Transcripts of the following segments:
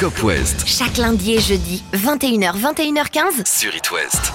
Cop West Chaque lundi et jeudi, 21h, 21h15 sur It West.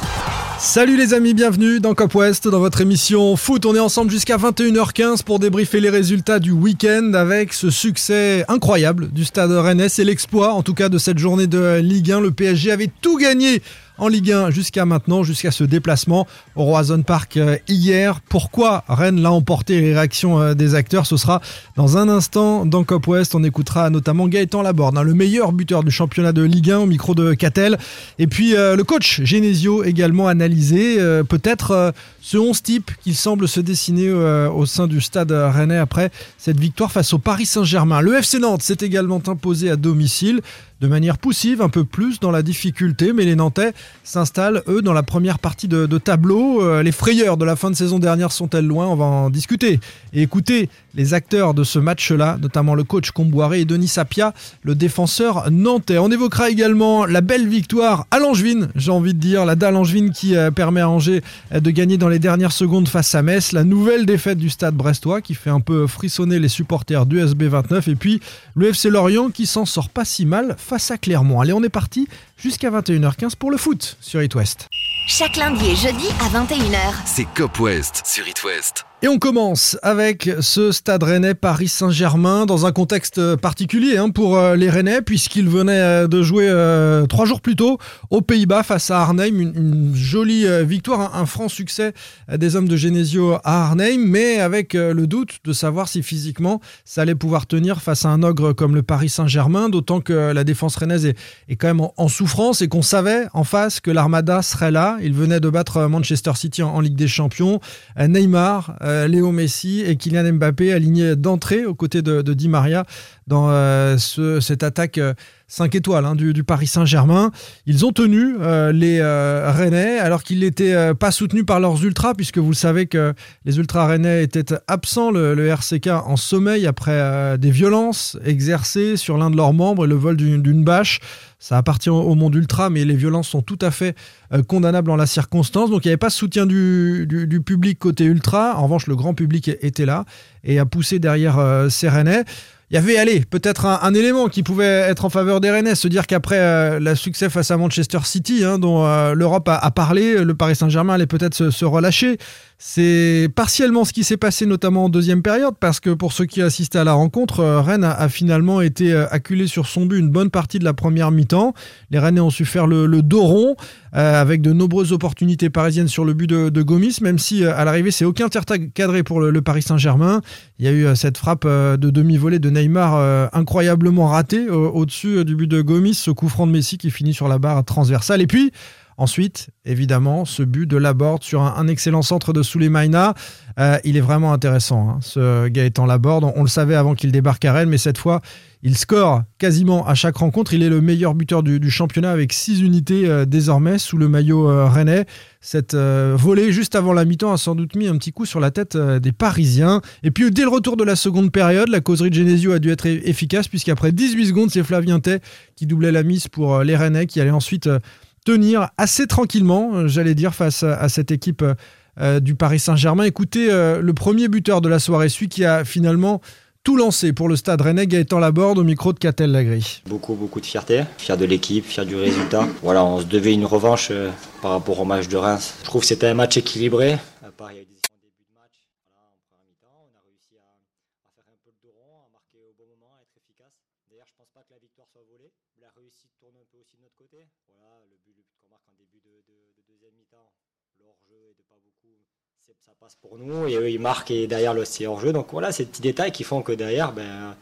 Salut les amis, bienvenue dans Cop West, dans votre émission foot. On est ensemble jusqu'à 21h15 pour débriefer les résultats du week-end avec ce succès incroyable du stade Rennes et l'exploit en tout cas de cette journée de Ligue 1. Le PSG avait tout gagné en Ligue 1 jusqu'à maintenant, jusqu'à ce déplacement au Roison Park euh, hier. Pourquoi Rennes l'a emporté Les réactions euh, des acteurs, ce sera dans un instant dans Cop West. On écoutera notamment Gaëtan Laborde, hein, le meilleur buteur du championnat de Ligue 1 au micro de Catel. Et puis euh, le coach Genesio également analysé. Peut-être ce 11 type qu'il semble se dessiner au sein du stade rennais après cette victoire face au Paris Saint-Germain. Le FC Nantes s'est également imposé à domicile de manière poussive, un peu plus dans la difficulté, mais les Nantais s'installent, eux, dans la première partie de, tableau. Euh, les frayeurs de la fin de saison dernière sont-elles loin? On va en discuter et écouter les acteurs de ce match-là, notamment le coach Comboiré et Denis Sapia, le défenseur nantais. On évoquera également la belle victoire à Langevin, j'ai envie de dire, la dalle Langevin qui euh, permet à Angers euh, de gagner dans les dernières secondes face à Metz, la nouvelle défaite du stade brestois qui fait un peu frissonner les supporters du SB 29 et puis le FC Lorient qui s'en sort pas si mal face à Clermont. Allez, on est parti jusqu'à 21h15 pour le foot sur It West. Chaque lundi et jeudi à 21h. C'est Cop West sur It West. Et on commence avec ce stade rennais Paris Saint-Germain dans un contexte particulier hein, pour euh, les Rennais puisqu'ils venaient euh, de jouer euh, trois jours plus tôt aux Pays-Bas face à Arnhem. Une, jolie victoire, un, franc succès des hommes de Genesio à Arnhem, mais avec le doute de savoir si physiquement ça allait pouvoir tenir face à un ogre comme le Paris Saint-Germain, d'autant que la défense rennaise est, quand même en, souffrance et qu'on savait en face que l'Armada serait là. Ils venaient de battre Manchester City en Ligue des Champions. Neymar euh, Léo Messi et Kylian Mbappé alignés d'entrée aux côtés de, Di Maria dans euh, cette attaque 5 euh, étoiles hein, du, Paris Saint-Germain. Ils ont tenu les Rennais alors qu'ils n'étaient pas soutenus par leurs ultras puisque vous le savez que les ultras rennais étaient absents, le, le RCK en sommeil après des violences exercées sur l'un de leurs membres et le vol d'une bâche. Ça appartient au monde ultra, mais les violences sont tout à fait euh, condamnables en la circonstance. Donc il n'y avait pas de soutien du, public côté ultra. En revanche, le grand public était là et a poussé derrière euh, il y avait, allez, peut-être un, élément qui pouvait être en faveur des Rennais, se dire qu'après euh, le succès face à Manchester City, hein, dont euh, l'Europe a, parlé, le Paris Saint-Germain allait peut-être se, relâcher. C'est partiellement ce qui s'est passé, notamment en deuxième période, parce que pour ceux qui assistaient à la rencontre, euh, Rennes a, finalement été acculé sur son but une bonne partie de la première mi-temps. Les Rennais ont su faire le, dos rond, avec de nombreuses opportunités parisiennes sur le but de, Gomis, même si à l'arrivée, c'est aucun tir cadré pour le, Paris Saint-Germain. Il y a eu cette frappe de demi-volée de Neymar euh, incroyablement raté au-dessus euh, du but de Gomis, ce coup franc de Messi qui finit sur la barre transversale. Et puis, Ensuite, évidemment, ce but de Laborde sur un, excellent centre de Souleymaina. Euh, il est vraiment intéressant, hein, ce Gaëtan Laborde. On, le savait avant qu'il débarque à Rennes, mais cette fois, il score quasiment à chaque rencontre. Il est le meilleur buteur du, championnat avec 6 unités euh, désormais sous le maillot euh, rennais. Cette volée juste avant la mi-temps a sans doute mis un petit coup sur la tête des Parisiens. Et puis dès le retour de la seconde période, la causerie de Genesio a dû être efficace puisqu'après 18 secondes, c'est Flavien Tay qui doublait la mise pour les Rennais qui allait ensuite tenir assez tranquillement, j'allais dire, face à, cette équipe du Paris Saint-Germain. Écoutez, le premier buteur de la soirée, celui qui a finalement tout lancé pour le stade Rennais, Gaëtan Laborde au micro de Catel Lagri. Beaucoup, beaucoup de fierté, fier de l'équipe, fier du résultat. Voilà, on se devait une revanche euh, par rapport au match de Reims. Je trouve que c'était un match équilibré. À début de match. Voilà, en première mi-temps, on a réussi à, faire un peu de rond, à marquer au bon moment, à être efficace. D'ailleurs, je pense pas que la victoire soit volée. La réussite tourne un peu aussi de notre côté. Voilà, le but, le but qu'on marque en début de, de, de deuxième mi-temps, le hors-jeu est de pas beaucoup ça passe pour nous et eux et derrière le c'est hors jeu donc voilà ces petits détails qui font que derrière ben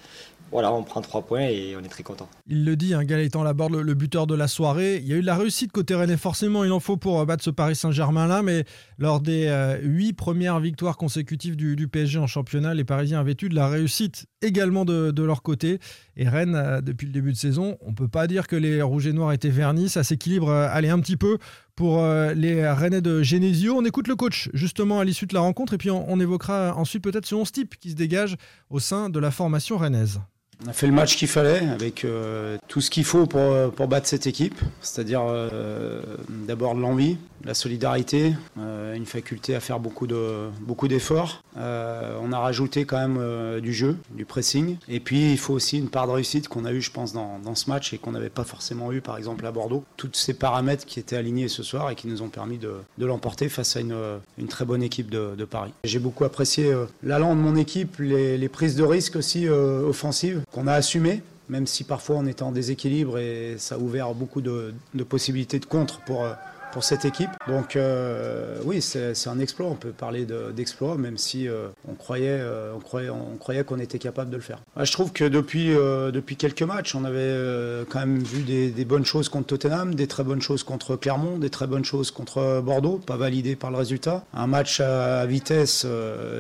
voilà, on prend trois points et on est très content. Il le dit, hein, étant Laborde, le, le buteur de la soirée. Il y a eu de la réussite côté Rennes, forcément, il en faut pour euh, battre ce Paris Saint-Germain-là, mais lors des euh, huit premières victoires consécutives du, PSG en championnat, les Parisiens avaient eu de la réussite également de, leur côté. Et Rennes, euh, depuis le début de saison, on ne peut pas dire que les Rouges et Noirs étaient vernis. Ça s'équilibre, allez, un petit peu pour les Rennais de Genesio. On écoute le coach justement à l'issue de la rencontre et puis on, on évoquera ensuite peut-être ce 11 type qui se dégage au sein de la formation rennaise On a fait le match qu'il fallait avec euh, tout ce qu'il faut pour, pour battre cette équipe, c'est-à-dire euh, d'abord l'envie, la solidarité, euh, une faculté à faire beaucoup de beaucoup d'efforts. Euh, on a rajouté quand même euh, du jeu, du pressing, et puis il faut aussi une part de réussite qu'on a eu, je pense, dans, dans ce match et qu'on n'avait pas forcément eu, par exemple à Bordeaux. Tous ces paramètres qui étaient alignés ce soir et qui nous ont permis de, de l'emporter face à une, une, très bonne équipe de, de Paris. J'ai beaucoup apprécié l'allant de mon équipe, les, les, prises de risque aussi offensives qu'on a assumées même si parfois on était en déséquilibre et ça a ouvert beaucoup de, de possibilités de contre pour, pour cette équipe. Donc euh, oui, c'est un exploit. On peut parler d'exploit, même si euh, on croyait, euh, on croyait, on croyait qu'on était capable de le faire. je trouve que depuis depuis quelques matchs, on avait quand même vu des, bonnes choses contre Tottenham, des très bonnes choses contre Clermont, des très bonnes choses contre Bordeaux, pas validé par le résultat. Un match à, vitesse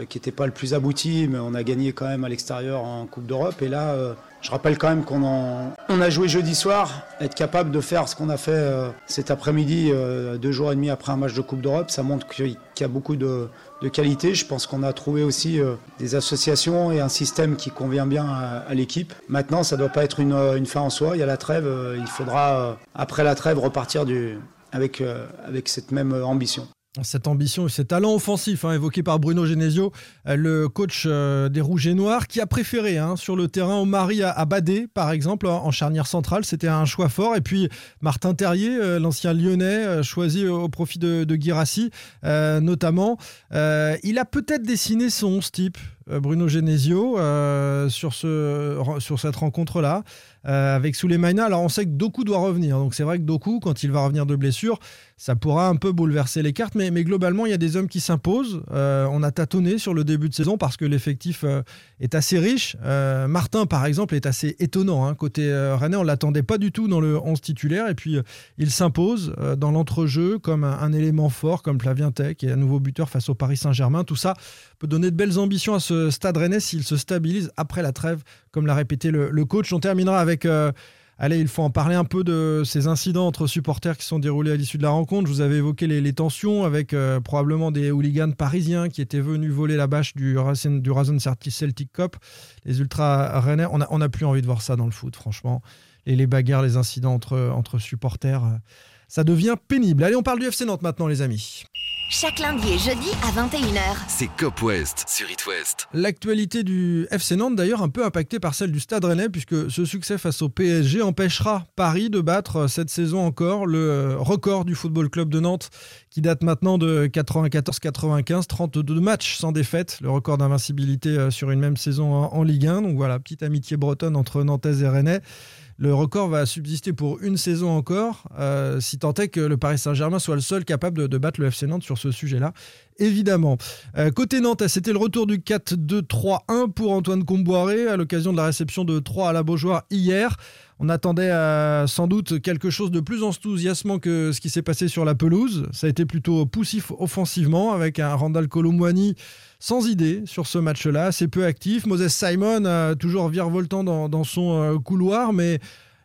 qui n'était pas le plus abouti, mais on a gagné quand même à l'extérieur en Coupe d'Europe. Et là, je rappelle quand même qu'on on a joué jeudi soir, être capable de faire ce qu'on a fait euh, cet après-midi, euh, deux jours et demi après un match de Coupe d'Europe, ça montre qu'il y a beaucoup de, de qualité. Je pense qu'on a trouvé aussi euh, des associations et un système qui convient bien à, l'équipe. Maintenant, ça ne doit pas être une, fin en soi. Il y a la trêve, il faudra, après la trêve, repartir avec cette même ambition cette ambition et ces talents offensifs hein, évoqués par Bruno Genesio, euh, le coach euh, des Rouges et Noirs, qui a préféré hein, sur le terrain Omari à, à Badé, par exemple, en charnière centrale. C'était un choix fort. Et puis Martin Terrier, euh, l'ancien lyonnais, choisi au profit de, de Girassi, notamment. il a peut-être dessiné son 11 type. Bruno Genesio sur, ce, sur cette rencontre-là avec Souleymana. Alors on sait que Doku doit revenir, donc c'est vrai que Doku, quand il va revenir de blessure, ça pourra un peu bouleverser les cartes, mais, mais globalement, il y a des hommes qui s'imposent. Euh, on a tâtonné sur le début de saison parce que l'effectif euh, est assez riche. Euh, Martin, par exemple, est assez étonnant. Hein. Côté Rennais, on ne l'attendait pas du tout dans le 11 titulaire, et puis il s'impose dans l'entrejeu comme un, élément fort, comme Flavien Tech, et un nouveau buteur face au Paris Saint-Germain. Tout ça peut donner de belles ambitions à ce stade Rennais s'il se stabilise après la trêve, comme l'a répété le, coach. On terminera avec Allez, il faut en parler un peu de ces incidents entre supporters qui sont déroulés à l'issue de la rencontre. Je vous avais évoqué les, tensions avec euh, probablement des hooligans parisiens qui étaient venus voler la bâche du du Racing Celtic Cup. Les ultras rennais, on n'a on a plus envie de voir ça dans le foot, franchement. Et les bagarres, les incidents entre, entre supporters, euh, ça devient pénible. Allez, on parle du FC Nantes maintenant, les amis. Chaque lundi et jeudi à 21h. C'est Cop West sur It West. L'actualité du FC Nantes d'ailleurs un peu impactée par celle du Stade Rennais puisque ce succès face au PSG empêchera Paris de battre cette saison encore le record du Football Club de Nantes qui date maintenant de 94-95, 32 matchs sans défaite, le record d'invincibilité sur une même saison en Ligue 1. Donc voilà, petite amitié bretonne entre Nantes et Rennais. Le record va subsister pour une saison encore, euh, si tant est que le Paris Saint-Germain soit le seul capable de, battre le FC Nantes sur ce sujet-là. Évidemment. Euh, côté Nantes, c'était le retour du 4-2-3-1 pour Antoine Comboiré à l'occasion de la réception de 3 à la Beaujoire hier. On attendait euh, sans doute quelque chose de plus enthousiasmant que ce qui s'est passé sur la pelouse. Ça a été plutôt poussif offensivement avec un Randall Colomwani sans idée sur ce match-là, assez peu actif. Moses Simon, toujours virevoltant dans, son euh, couloir, mais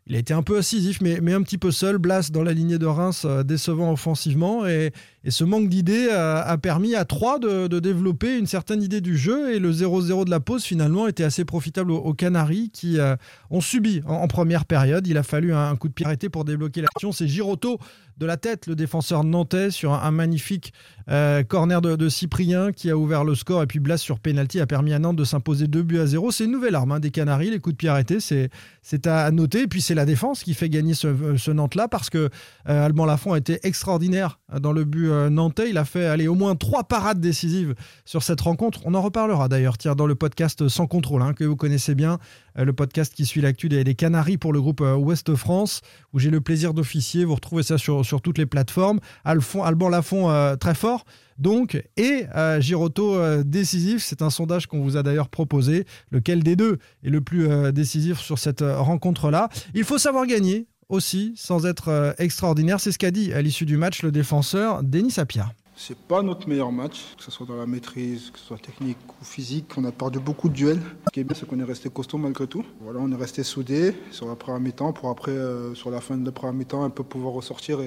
il a été un peu incisif, mais, mais un petit peu seul. Blas dans la lignée de Reims, euh, décevant offensivement. Et, et ce manque d'idées a, permis à 3 de, développer une certaine idée du jeu. Et le 0-0 de la pause, finalement, était assez profitable aux, aux Canaries qui euh, ont subi en, première période. Il a fallu un, coup de pied arrêté pour débloquer l'action. C'est Giroto de la tête, le défenseur nantais, sur un, magnifique euh, corner de, Cyprien qui a ouvert le score. Et puis Blas sur penalty a permis à Nantes de s'imposer 2 buts à 0. C'est une nouvelle arme hein, des Canaries, les coups de pied arrêtés. C'est à noter. Et puis c'est la défense qui fait gagner ce, Nantes-là parce que euh, Alban Lafont a été extraordinaire dans le but euh, nantais. Il a fait aller au moins trois parades décisives sur cette rencontre. On en reparlera d'ailleurs, tiens, dans le podcast Sans contrôle, hein, que vous connaissez bien, euh, le podcast qui suit l'actu des, des, Canaries pour le groupe euh, Ouest France, où j'ai le plaisir d'officier. Vous retrouvez ça sur, sur toutes les plateformes. Alfon, Alban Lafont, très fort. Donc, et euh, décisif, c'est un sondage qu'on vous a d'ailleurs proposé. Lequel des deux est le plus décisif sur cette rencontre-là Il faut savoir gagner aussi, sans être extraordinaire. C'est ce qu'a dit à l'issue du match le défenseur Denis Sapia. C'est pas notre meilleur match, que ce soit dans la maîtrise, que ce soit technique ou physique. On a perdu beaucoup de duels. Ce qui est bien, c'est qu'on est resté costaud malgré tout. Voilà, on est resté soudés sur la première mi-temps pour après, euh, sur la fin de la première mi-temps, un peu pouvoir ressortir.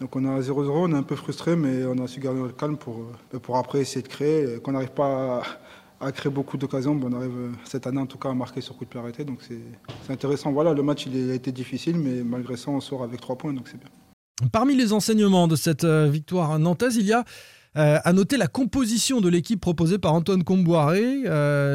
Donc on est à 0-0, on est un peu frustré, mais on a su garder notre calme pour, euh, pour après essayer de créer. Qu'on n'arrive pas à à créer beaucoup d'occasions. on arrive euh, cette année en tout cas à marquer sur coup de pied arrêté. Donc c'est intéressant. Voilà, le match il a été difficile, mais malgré ça, on sort avec trois points, donc c'est bien. Parmi les enseignements de cette euh, victoire nantaise, il y a euh, à noter la composition de l'équipe proposée par Antoine Comboiré.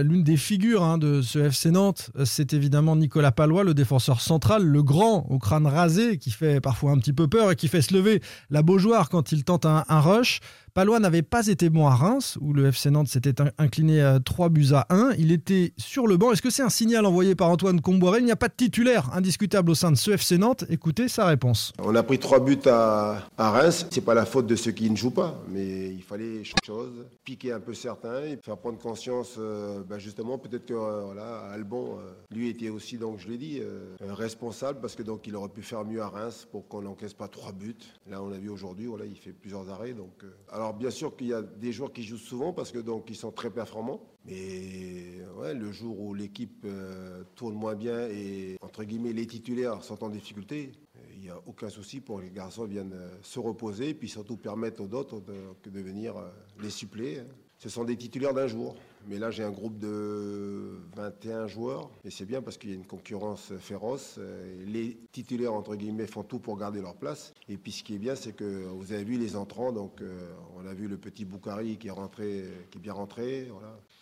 L'une des figures hein, de ce FC Nantes, c'est évidemment Nicolas Palois, le défenseur central, le grand au crâne rasé, qui fait parfois un petit peu peur et qui fait se lever la Beaujoire quand il tente un rush. Palois n'avait pas été bon à Reims, où le FC Nantes s'était incliné 3 euh, buts à 1. Il était sur le banc. Est-ce que c'est un signal envoyé par Antoine Comboiré Il n'y a pas de titulaire indiscutable au sein de ce FC Nantes. Écoutez sa réponse. On a pris 3 buts à, à Reims. C'est pas la faute de ceux qui ne jouent pas, mais il fallait changer chose, piquer un peu certains et faire prendre conscience, euh, bah, justement, peut-être que euh, Albon, lui était aussi, donc je l'ai dit, responsable parce que donc il aurait pu faire mieux à Reims pour qu'on n'encaisse pas 3 buts. Là, on a vu aujourd'hui, voilà, il fait plusieurs arrêts. Donc, alors bien sûr qu'il y a des joueurs qui jouent souvent parce que donc ils sont très performants. Mais le jour où l'équipe euh, tourne moins bien et entre guillemets les titulaires sont en difficulté, il n'y a aucun souci pour que les garçons viennent euh, se reposer et puis surtout permettre aux autres de, de venir euh, les suppléer. Hein. Ce sont des titulaires d'un jour. Mais là, j'ai un groupe de 21 joueurs. Et c'est bien parce qu'il y a une concurrence féroce. Les titulaires, entre guillemets, font tout pour garder leur place. Et puis, ce qui est bien, c'est que vous avez vu les entrants. Donc, euh, on a vu le petit Boukari qui est, rentré, qui est bien rentré.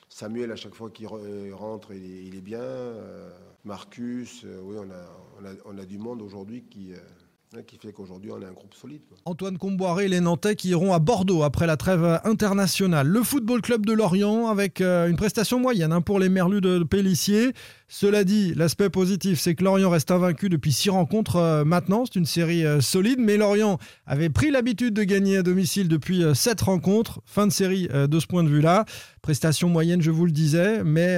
Samuel, à chaque fois qu'il rentre, il est, bien. Euh, Marcus, euh, oui, on a, on a, du monde aujourd'hui qui qui fait qu'aujourd'hui on est un groupe solide. Antoine Comboiré et les Nantais qui iront à Bordeaux après la trêve internationale. Le Football Club de Lorient avec euh, une prestation moyenne hein, pour les Merlus de Pellissier. Cela dit, l'aspect positif, c'est que Lorient reste invaincu depuis six rencontres euh, maintenant. C'est une série euh, solide, mais Lorient avait pris l'habitude de gagner à domicile depuis sept rencontres. Fin de série de ce point de vue-là. Prestation moyenne, je vous le disais, mais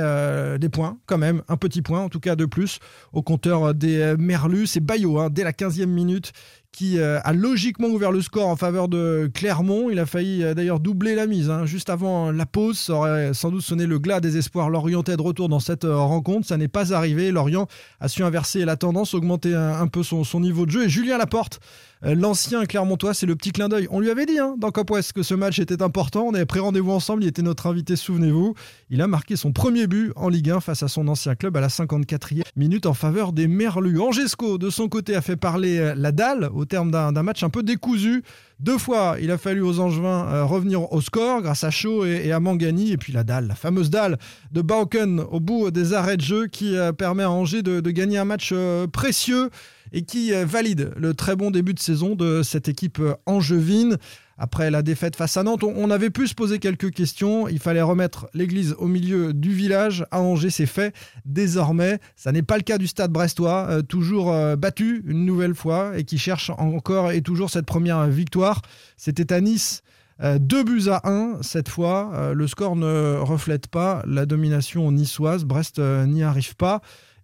des points quand même, un petit point en tout cas de plus au compteur des Merlus. C'est Bayo, hein, dès la 15e minute Süd qui euh, a logiquement ouvert le score en faveur de Clermont. Il a failli euh, d'ailleurs doubler la mise. Hein. Juste avant la pause, ça aurait sans doute sonné le glas des espoirs lorientais de retour dans cette euh, rencontre. Ça n'est pas arrivé. Lorient a su inverser la tendance, augmenter un, peu son, niveau de jeu. Et Julien Laporte, l'ancien Clermontois, c'est le petit clin d'œil. On lui avait dit hein, dans Cop que ce match était important. On avait pris rendez-vous ensemble. Il était notre invité, souvenez-vous. Il a marqué son premier but en Ligue 1 face à son ancien club à la 54e minute en faveur des Merlus. Angesco, de son côté, a fait parler la dalle au terme d'un match un peu décousu. Deux fois, il a fallu aux Angevins euh, revenir au score grâce à Shaw et, à Mangani. Et puis la dalle, la fameuse dalle de Bauken au bout des arrêts de jeu qui euh, permet à Angers de, gagner un match euh, précieux et qui valide le très bon début de saison de cette équipe angevine. Après la défaite face à Nantes, on avait pu se poser quelques questions. Il fallait remettre l'église au milieu du village. À Angers, c'est fait désormais. Ça n'est pas le cas du stade brestois, euh, toujours euh, battu une nouvelle fois et qui cherche encore et toujours cette première victoire. C'était à Nice. Euh, deux buts à 1 cette fois. le score ne reflète pas la domination niçoise. Brest n'y arrive pas.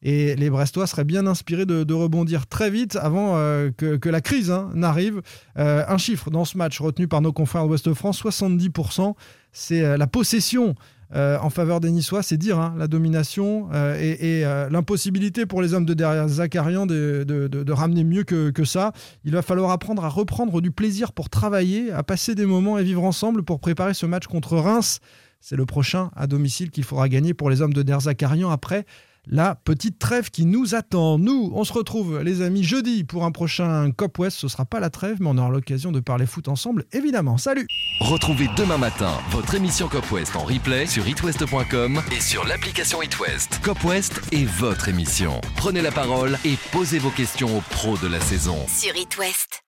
Et les Brestois seraient bien inspirés de, rebondir très vite avant euh, que, la crise hein, n'arrive. Euh, un chiffre dans ce match retenu par nos confrères de Ouest France 70%, c'est euh, la possession en faveur des Niçois, c'est dire hein, la domination et, l'impossibilité pour les hommes de derrière Zakarian de, ramener mieux que, que, ça. Il va falloir apprendre à reprendre du plaisir pour travailler, à passer des moments et vivre ensemble pour préparer ce match contre Reims. C'est le prochain à domicile qu'il faudra gagner pour les hommes de Der Zakarian après la petite trêve qui nous attend. Nous, on se retrouve, les amis, jeudi pour un prochain Cop West. Ce sera pas la trêve, mais on aura l'occasion de parler foot ensemble, évidemment. Salut Retrouvez demain matin votre émission Cop West en replay sur itwest.com et sur l'application itwest. Cop West est votre émission. Prenez la parole et posez vos questions aux pros de la saison. Sur itwest.